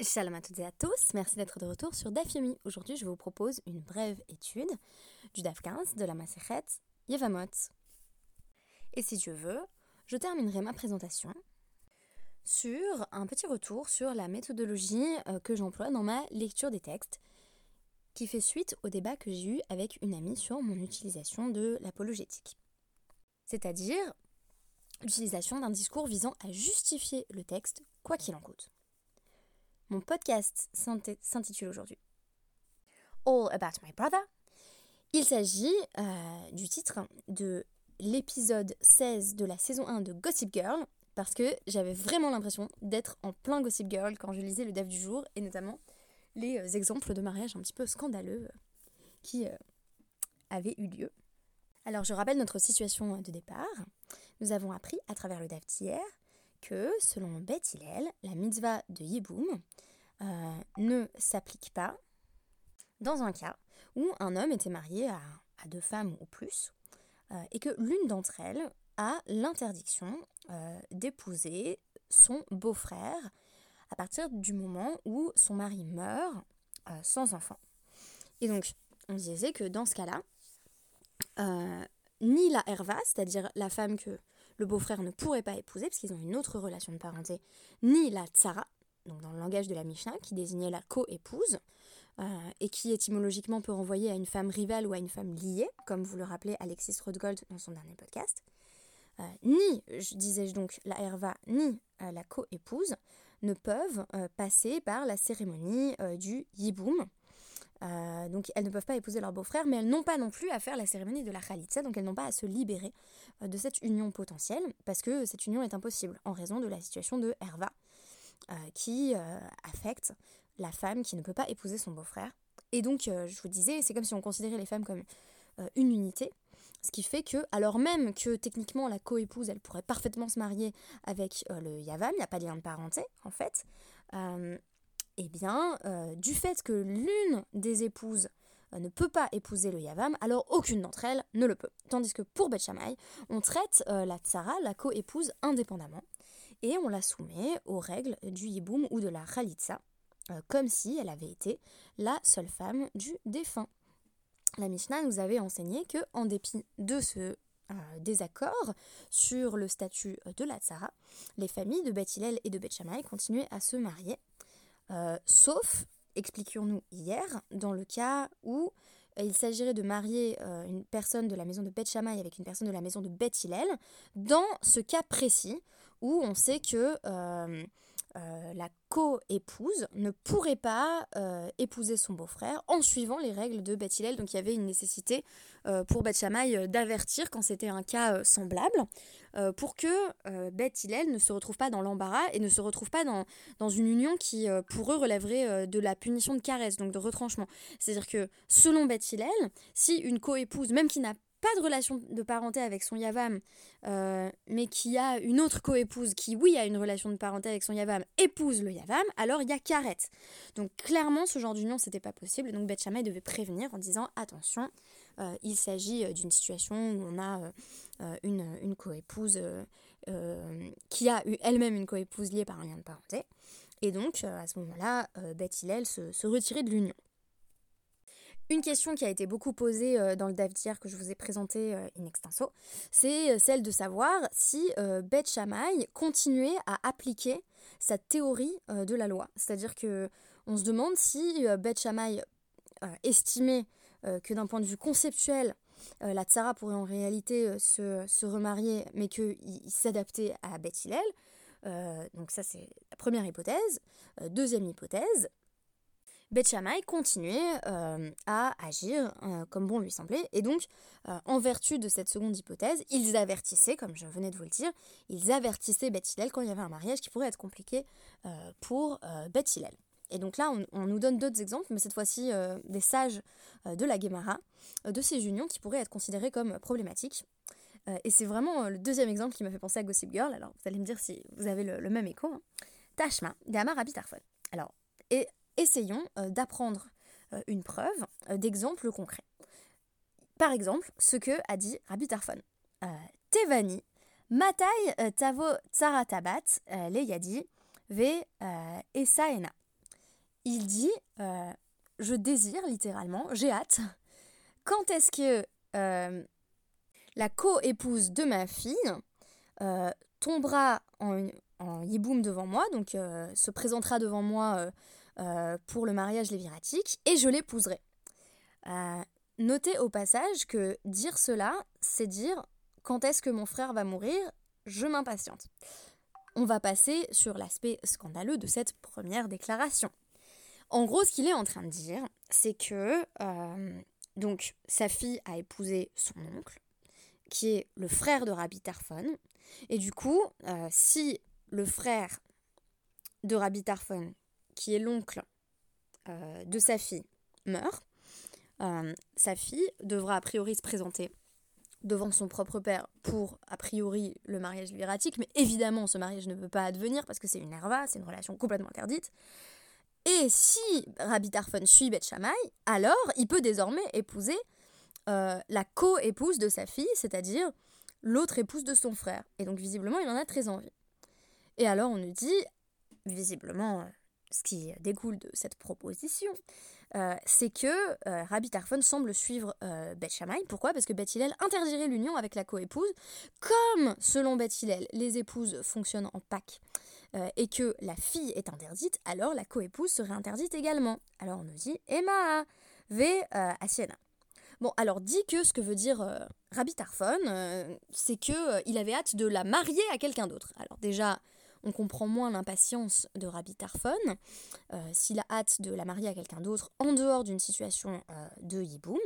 Shalom à toutes et à tous, merci d'être de retour sur DAF Yomi. Aujourd'hui, je vous propose une brève étude du DAF 15 de la Masechet Yevamot. Et si Dieu veut, je terminerai ma présentation sur un petit retour sur la méthodologie euh, que j'emploie dans ma lecture des textes, qui fait suite au débat que j'ai eu avec une amie sur mon utilisation de l'apologétique. C'est-à-dire l'utilisation d'un discours visant à justifier le texte, quoi qu'il en coûte. Mon podcast s'intitule aujourd'hui All About My Brother. Il s'agit euh, du titre de l'épisode 16 de la saison 1 de Gossip Girl, parce que j'avais vraiment l'impression d'être en plein Gossip Girl quand je lisais le dev du jour, et notamment les euh, exemples de mariage un petit peu scandaleux euh, qui avaient eu lieu. Alors je rappelle notre situation de départ. Nous avons appris à travers le dev d'hier que, selon Beth Hillel, la mitzvah de Yiboum euh, ne s'applique pas dans un cas où un homme était marié à, deux femmes ou plus, euh, et que l'une d'entre elles a l'interdiction euh, d'épouser son beau-frère à partir du moment où son mari meurt sans enfant. Et donc, on disait que dans ce cas-là, ni la herva, c'est-à-dire la femme que le beau-frère ne pourrait pas épouser, parce qu'ils ont une autre relation de parenté, ni la tsara, donc dans le langage de la Mishnah, qui désignait la co-épouse, euh, et qui étymologiquement peut renvoyer à une femme rivale ou à une femme liée, comme vous le rappelez Alexis Rothgold dans son dernier podcast. Euh, ni, disais-je donc, la herva, ni euh, la co-épouse ne peuvent passer par la cérémonie du yiboum. Donc elles ne peuvent pas épouser leur beau-frère, mais elles n'ont pas non plus à faire la cérémonie de la khalitsa, donc elles n'ont pas à se libérer de cette union potentielle, parce que cette union est impossible en raison de la situation de herva, euh, qui euh, affecte la femme qui ne peut pas épouser son beau-frère. Et donc, euh, je vous disais, c'est comme si on considérait les femmes comme une unité. Ce qui fait que, alors même que techniquement la coépouse, elle pourrait parfaitement se marier avec le Yavam, il n'y a pas de lien de parenté en fait, eh bien, du fait que l'une des épouses ne peut pas épouser le Yavam, alors aucune d'entre elles ne le peut. Tandis que pour Beth on traite la Tsara, la coépouse, indépendamment et on la soumet aux règles du Yiboum ou de la Khalitsa, euh, comme si elle avait été la seule femme du défunt. La Mishnah nous avait enseigné que, en dépit de ce euh, désaccord sur le statut de la Tzara, les familles de Beth et de Beth continuaient à se marier, euh, sauf, expliquions-nous hier, dans le cas où il s'agirait de marier une personne de la maison de Beth avec une personne de la maison de Beth dans ce cas précis où on sait que euh, euh, la co-épouse ne pourrait pas euh, épouser son beau-frère en suivant les règles de Beth Donc il y avait une nécessité pour Beth d'avertir quand c'était un cas semblable pour que Beth ne se retrouve pas dans l'embarras et ne se retrouve pas dans, dans une union qui pour eux relèverait de la punition de caresse, donc de retranchement. C'est-à-dire que selon Beth si une co-épouse, même qui n'a pas de relation de parenté avec son Yavam, euh, mais qui a une autre coépouse qui, oui, a une relation de parenté avec son Yavam, épouse le Yavam, alors il y a Karet. Donc clairement, ce genre d'union, c'était pas possible. Donc Beth devait prévenir en disant attention, euh, il s'agit euh, d'une situation où on a une, une coépouse qui a elle-même une coépouse liée par un lien de parenté. Et donc, à ce moment-là, Beth Hillel se, se retirait de l'union. Une question qui a été beaucoup posée euh, dans le DAF que je vous ai présenté euh, in extenso, c'est euh, celle de savoir si Beth Shammai continuait à appliquer sa théorie de la loi. C'est-à-dire que on se demande si Beth Shammai estimait que d'un point de vue conceptuel, la Tsara pourrait en réalité se, remarier, mais qu'il s'adaptait à Beth Hillel. donc ça c'est la première hypothèse. deuxième hypothèse, Beth Shammai continuait euh, à agir euh, comme bon lui semblait. Et donc, euh, en vertu de cette seconde hypothèse, ils avertissaient, comme je venais de vous le dire, ils avertissaient Beth Hillel quand il y avait un mariage qui pourrait être compliqué pour Beth Hillel. Et donc là, on, nous donne d'autres exemples, mais cette fois-ci des sages de la Gemara, de ces unions qui pourraient être considérées comme problématiques. et c'est vraiment le deuxième exemple qui m'a fait penser à Gossip Girl. Alors, vous allez me dire si vous avez le, même écho. Hein. Tashma, d'Amar. Alors, et essayons euh, d'apprendre euh, une preuve euh, d'exemple concret. Par exemple, ce que a dit Rabbi Tarfon. Tevani, Matai Tavo Tsaratabat, le Yadi, Ve Esaena. il dit Je désire littéralement, j'ai hâte. Quand est-ce que la co-épouse de ma fille tombera en, en yiboum devant moi, donc se présentera devant moi pour le mariage léviratique, et je l'épouserai Notez au passage que dire cela, c'est dire quand est-ce que mon frère va mourir, je m'impatiente. On va passer sur l'aspect scandaleux de cette première déclaration. En gros, ce qu'il est en train de dire, c'est que euh, donc sa fille a épousé son oncle, qui est le frère de Rabbi Tarfon, et du coup, euh, si le frère de Rabbi Tarfon, qui est l'oncle euh, de sa fille, meurt, euh, sa fille devra a priori se présenter devant son propre père pour a priori le mariage libératique, mais évidemment ce mariage ne peut pas advenir parce que c'est une herva, c'est une relation complètement interdite. Et si Rabbi Tarfon suit Beth alors il peut désormais épouser euh, la co-épouse de sa fille, c'est-à-dire l'autre épouse de son frère. Et donc visiblement il en a très envie. Et alors on nous dit, visiblement, ce qui découle de cette proposition, euh, c'est que euh, Rabbi Tarfon semble suivre euh, Beth Shammai. Pourquoi? Parce que Beth Hillel interdirait l'union avec la coépouse. Comme, selon Beth Hillel, les épouses fonctionnent en Pâques et que la fille est interdite, alors la coépouse serait interdite également. Alors on nous dit Emma ve Asiena. Bon, alors dit que ce que veut dire Rabbi Tarfon, c'est que il avait hâte de la marier à quelqu'un d'autre. Alors déjà, on comprend moins l'impatience de Rabbi Tarfon, euh, s'il a hâte de la marier à quelqu'un d'autre en dehors d'une situation euh, de Yiboum.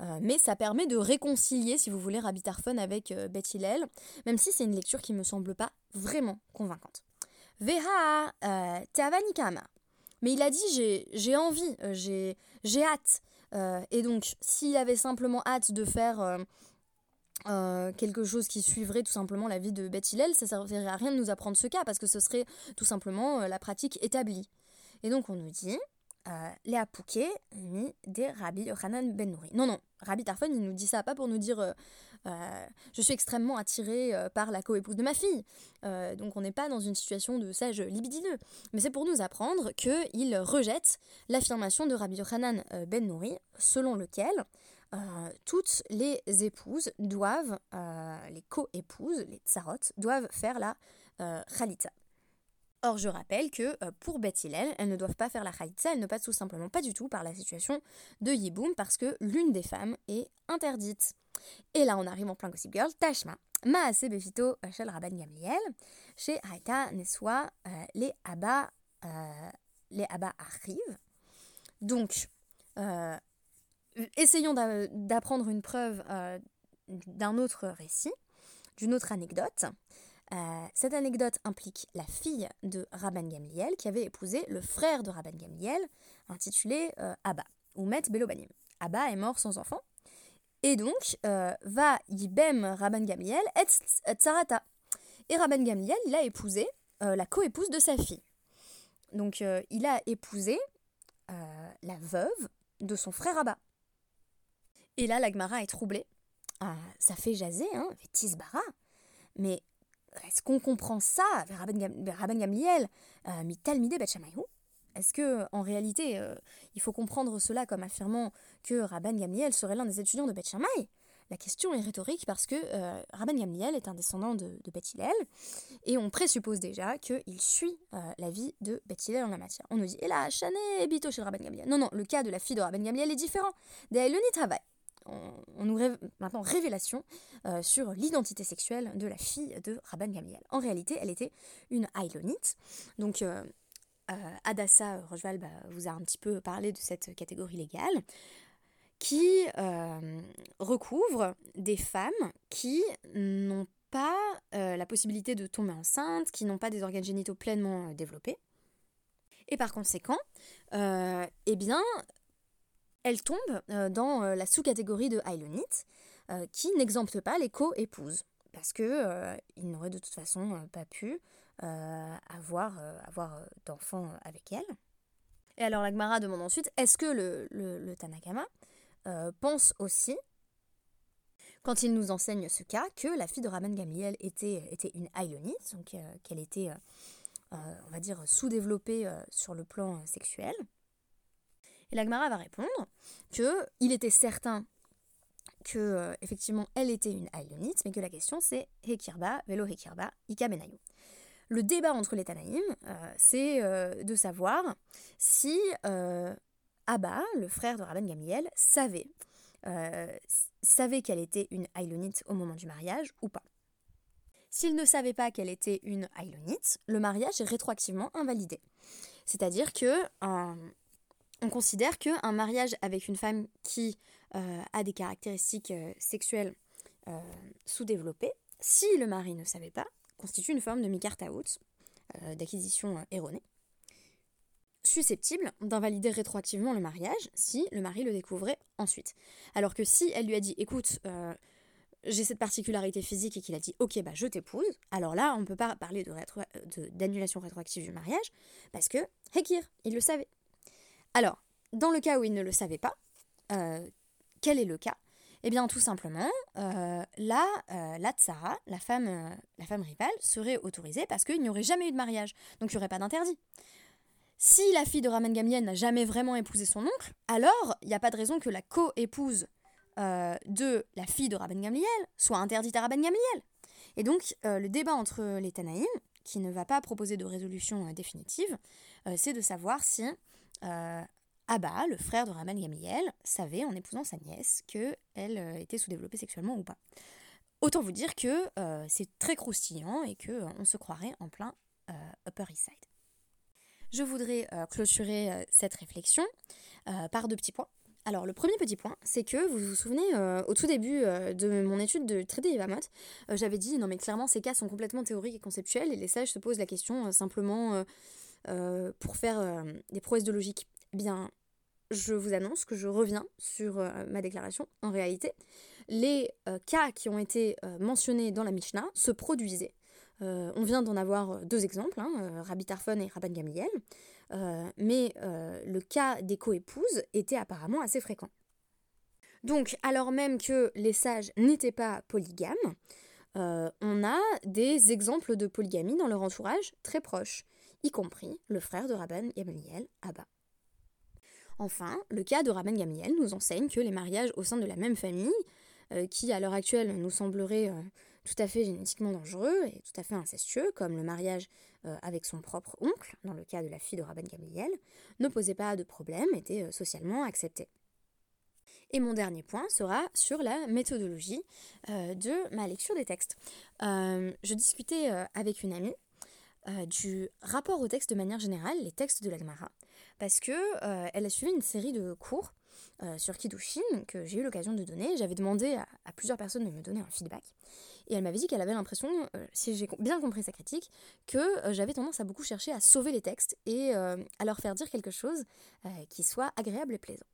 Euh, mais ça permet de réconcilier, si vous voulez, Rabbi Tarfon avec Beth Hillel, même si c'est une lecture qui ne me semble pas vraiment convaincante. Veha Teavanikama. Mais il a dit j'ai envie, j'ai hâte. et donc, s'il avait simplement hâte de faire euh, quelque chose qui suivrait tout simplement la vie de Beth Hillel, ça servirait à rien de nous apprendre ce cas parce que ce serait tout simplement euh, la pratique établie. Et donc on nous dit euh, Léa Pouquet, ni des Rabbi Yochanan Ben Nouri. Non, non, Rabbi Tarfon, il nous dit ça pas pour nous dire je suis extrêmement attiré par la coépouse de ma fille. donc on n'est pas dans une situation de sage libidineux. Mais c'est pour nous apprendre qu'il rejette l'affirmation de Rabbi Yochanan Ben Nouri, selon lequel euh, toutes les épouses doivent, euh, les co-épouses, les tsarot, doivent faire la euh, khalita. Or, je rappelle que pour Beth Hillel, elles ne doivent pas faire la khalita, elles ne passent tout simplement pas du tout par la situation de Yiboum parce que l'une des femmes est interdite. Et là, on arrive en plein Gossip Girl, Tashma. Maase Befito Shel Rabban Gamliel, chez Haïta Neswa, les Abba, les Abba arrivent. Donc, essayons d'apprendre une preuve euh, d'un autre récit, d'une autre anecdote. Euh, cette anecdote implique la fille de Rabban Gamliel qui avait épousé le frère de Rabban Gamliel, intitulé euh, Abba, ou Met Belobanim. Abba est mort sans enfant, et donc va Yibem Rabban Gamliel et Tsarata. Et Rabban Gamliel, il a épousé la coépouse de sa fille. Donc il a épousé la veuve de son frère Abba. Et là, l'Agmara est troublée. Ça fait jaser, hein, Tisbara. Mais est-ce qu'on comprend ça Rabban Gamliel, euh, Est-ce que en réalité, euh, il faut comprendre cela comme affirmant que Rabban Gamliel serait l'un des étudiants de Bet La question est rhétorique parce que euh, Rabban Gamliel est un descendant de, de et on présuppose déjà qu'il suit la vie de Bet en la matière. On nous dit, et là, Chané Bito chez Rabban Gamliel. Non, non, le cas de la fille de Rabban Gamliel est différent. D'ailleurs, le on, nous rêve maintenant révélation euh, sur l'identité sexuelle de la fille de Rabban Gamliel. En réalité, elle était une Ailonite. Donc, euh, euh, Adassa Rocheval bah, vous a un petit peu parlé de cette catégorie légale qui recouvre des femmes qui n'ont pas la possibilité de tomber enceinte, qui n'ont pas des organes génitaux pleinement développés. Et par conséquent, eh bien, elle tombe euh, dans euh, la sous-catégorie de Hylonite, euh, qui n'exempte pas les co-épouses, parce que il n'aurait de toute façon pas pu avoir, avoir d'enfants avec elle. Et alors l'Agmara demande ensuite, est-ce que le, le, Tanakama pense aussi, quand il nous enseigne ce cas, que la fille de Rabban Gamliel était, une Hylonite, donc qu'elle était on va dire, sous-développé sur le plan sexuel? Et l'Agmara va répondre que il était certain que effectivement elle était une Aïlonite, mais que la question c'est Hekirba, Velo Hekirba, Ika Benayu. Le débat entre les Tanaïm, c'est de savoir si Abba, le frère de Rabban Gamiel, savait, savait qu'elle était une Aïlonite au moment du mariage ou pas. S'il ne savait pas qu'elle était une Aïlonite, le mariage est rétroactivement invalidé. C'est-à-dire que on considère qu'un mariage avec une femme qui euh, a des caractéristiques euh, sexuelles euh, sous-développées, si le mari ne savait pas, constitue une forme de mikartaout, d'acquisition erronée, susceptible d'invalider rétroactivement le mariage si le mari le découvrait ensuite. Alors que si elle lui a dit écoute, j'ai cette particularité physique et qu'il a dit ok bah je t'épouse, alors là on ne peut pas parler d'annulation rétroactive du mariage parce que Hekir, il le savait. Alors, dans le cas où il ne le savait pas, euh, quel est le cas? Eh bien, tout simplement, euh, là, euh, la tsara, la femme, la rivale, serait autorisée parce qu'il n'y aurait jamais eu de mariage, donc il n'y aurait pas d'interdit. Si la fille de Raman Gamliel n'a jamais vraiment épousé son oncle, alors il n'y a pas de raison que la co-épouse de la fille de Rabban Gamliel soit interdite à Rabban Gamliel. Et donc, le débat entre les Tanaïm, qui ne va pas proposer de résolution définitive, c'est de savoir si euh, Abba, le frère de Raman Gamliel, savait en épousant sa nièce qu'elle euh, était sous-développée sexuellement ou pas. Autant vous dire que euh, c'est très croustillant et qu'on on se croirait en plein Upper East Side. Je voudrais clôturer cette réflexion par deux petits points. Alors, le premier petit point, c'est que vous vous souvenez, au tout début de mon étude de traité Yvamot, j'avais dit non, mais clairement, ces cas sont complètement théoriques et conceptuels et les sages se posent la question simplement euh, pour faire euh, des prouesses de logique eh Bien, je vous annonce que je reviens sur euh, ma déclaration. En réalité, les cas qui ont été mentionnés dans la Mishnah se produisaient. on vient d'en avoir deux exemples, hein, Rabbi Tarfon et Rabban Gamliel, mais le cas des coépouses était apparemment assez fréquent. Donc, alors même que les sages n'étaient pas polygames, on a des exemples de polygamie dans leur entourage très proches y compris le frère de Rabban Gamaliel, Abba. Enfin, le cas de Rabban Gamaliel nous enseigne que les mariages au sein de la même famille, euh, qui à l'heure actuelle nous sembleraient euh, tout à fait génétiquement dangereux et tout à fait incestueux, comme le mariage euh, avec son propre oncle, dans le cas de la fille de Rabban Gamaliel, ne posait pas de problème, était socialement accepté. Et mon dernier point sera sur la méthodologie de ma lecture des textes. je discutais avec une amie euh, du rapport au texte de manière générale, les textes de la Gemara, parce que euh, elle a suivi une série de cours euh, sur Kiddushin que j'ai eu l'occasion de donner. J'avais demandé à, plusieurs personnes de me donner un feedback. Et elle m'avait dit qu'elle avait l'impression, si j'ai bien compris sa critique, que j'avais tendance à beaucoup chercher à sauver les textes et à leur faire dire quelque chose qui soit agréable et plaisant.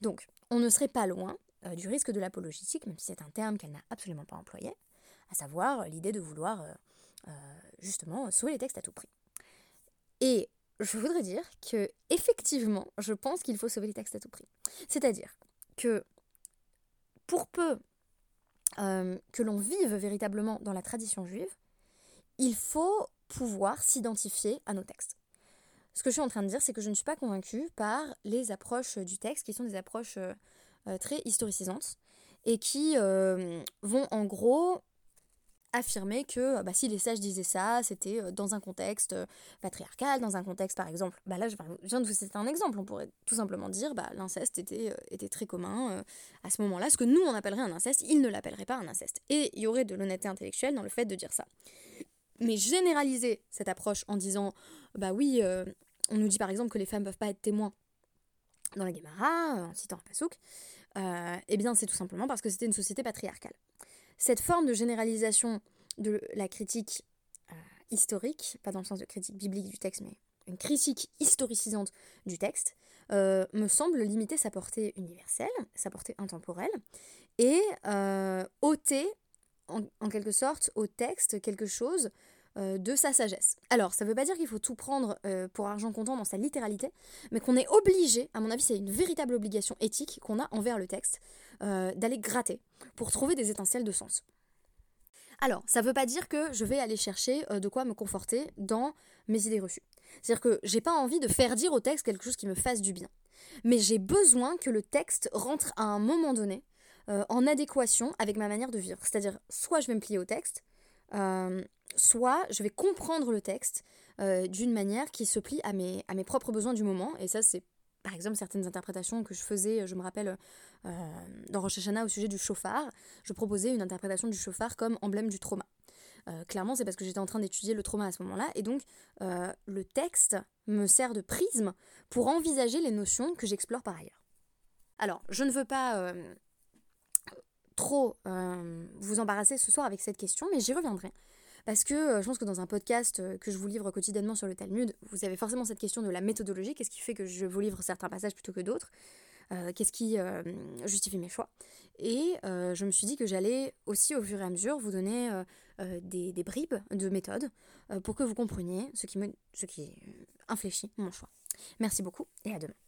Donc, on ne serait pas loin du risque de l'apologétique, même si c'est un terme qu'elle n'a absolument pas employé, à savoir l'idée de vouloir justement sauver les textes à tout prix. Et je voudrais dire que effectivement, je pense qu'il faut sauver les textes à tout prix. C'est-à-dire que pour peu euh, que l'on vive véritablement dans la tradition juive, il faut pouvoir s'identifier à nos textes. Ce que je suis en train de dire, c'est que je ne suis pas convaincue par les approches du texte qui sont des approches euh, très historicisantes et qui vont en gros affirmer que bah, si les sages disaient ça, c'était euh, dans un contexte euh, patriarcal, dans un contexte par exemple, bah là je viens de vous citer un exemple, on pourrait tout simplement dire bah, l'inceste était, euh, était très commun à ce moment-là, ce que nous on appellerait un inceste, ils ne l'appelleraient pas un inceste. Et il y aurait de l'honnêteté intellectuelle dans le fait de dire ça. Mais généraliser cette approche en disant bah oui, on nous dit par exemple que les femmes peuvent pas être témoins dans la Gemara, en citant un pasouk, eh bien c'est tout simplement parce que c'était une société patriarcale. Cette forme de généralisation de la critique euh, historique, pas dans le sens de critique biblique du texte, mais une critique historicisante du texte, euh, me semble limiter sa portée universelle, sa portée intemporelle, et euh, ôter, en, quelque sorte, au texte quelque chose de sa sagesse. Alors, ça ne veut pas dire qu'il faut tout prendre pour argent comptant dans sa littéralité, mais qu'on est obligé, à mon avis, c'est une véritable obligation éthique qu'on a envers le texte, d'aller gratter pour trouver des étincelles de sens. Alors, ça ne veut pas dire que je vais aller chercher de quoi me conforter dans mes idées reçues. C'est-à-dire que j'ai pas envie de faire dire au texte quelque chose qui me fasse du bien. Mais j'ai besoin que le texte rentre à un moment donné en adéquation avec ma manière de vivre. C'est-à-dire, soit je vais me plier au texte, soit je vais comprendre le texte d'une manière qui se plie à mes, à mes propres besoins du moment. Et ça, c'est par exemple certaines interprétations que je faisais, je me rappelle euh, dans Rosh Hashanah au sujet du chauffard, je proposais une interprétation du chauffard comme emblème du trauma. Euh, clairement, c'est parce que j'étais en train d'étudier le trauma à ce moment-là, et donc euh, le texte me sert de prisme pour envisager les notions que j'explore par ailleurs. Alors, je ne veux pas trop vous embarrasser ce soir avec cette question, mais j'y reviendrai parce que euh, je pense que dans un podcast euh, que je vous livre quotidiennement sur le Talmud, vous avez forcément cette question de la méthodologie, qu'est-ce qui fait que je vous livre certains passages plutôt que d'autres, euh, qu'est-ce qui justifie mes choix? Et je me suis dit que j'allais aussi au fur et à mesure vous donner des, des, bribes de méthode pour que vous compreniez ce qui, me, ce qui infléchit mon choix. Merci beaucoup et à demain.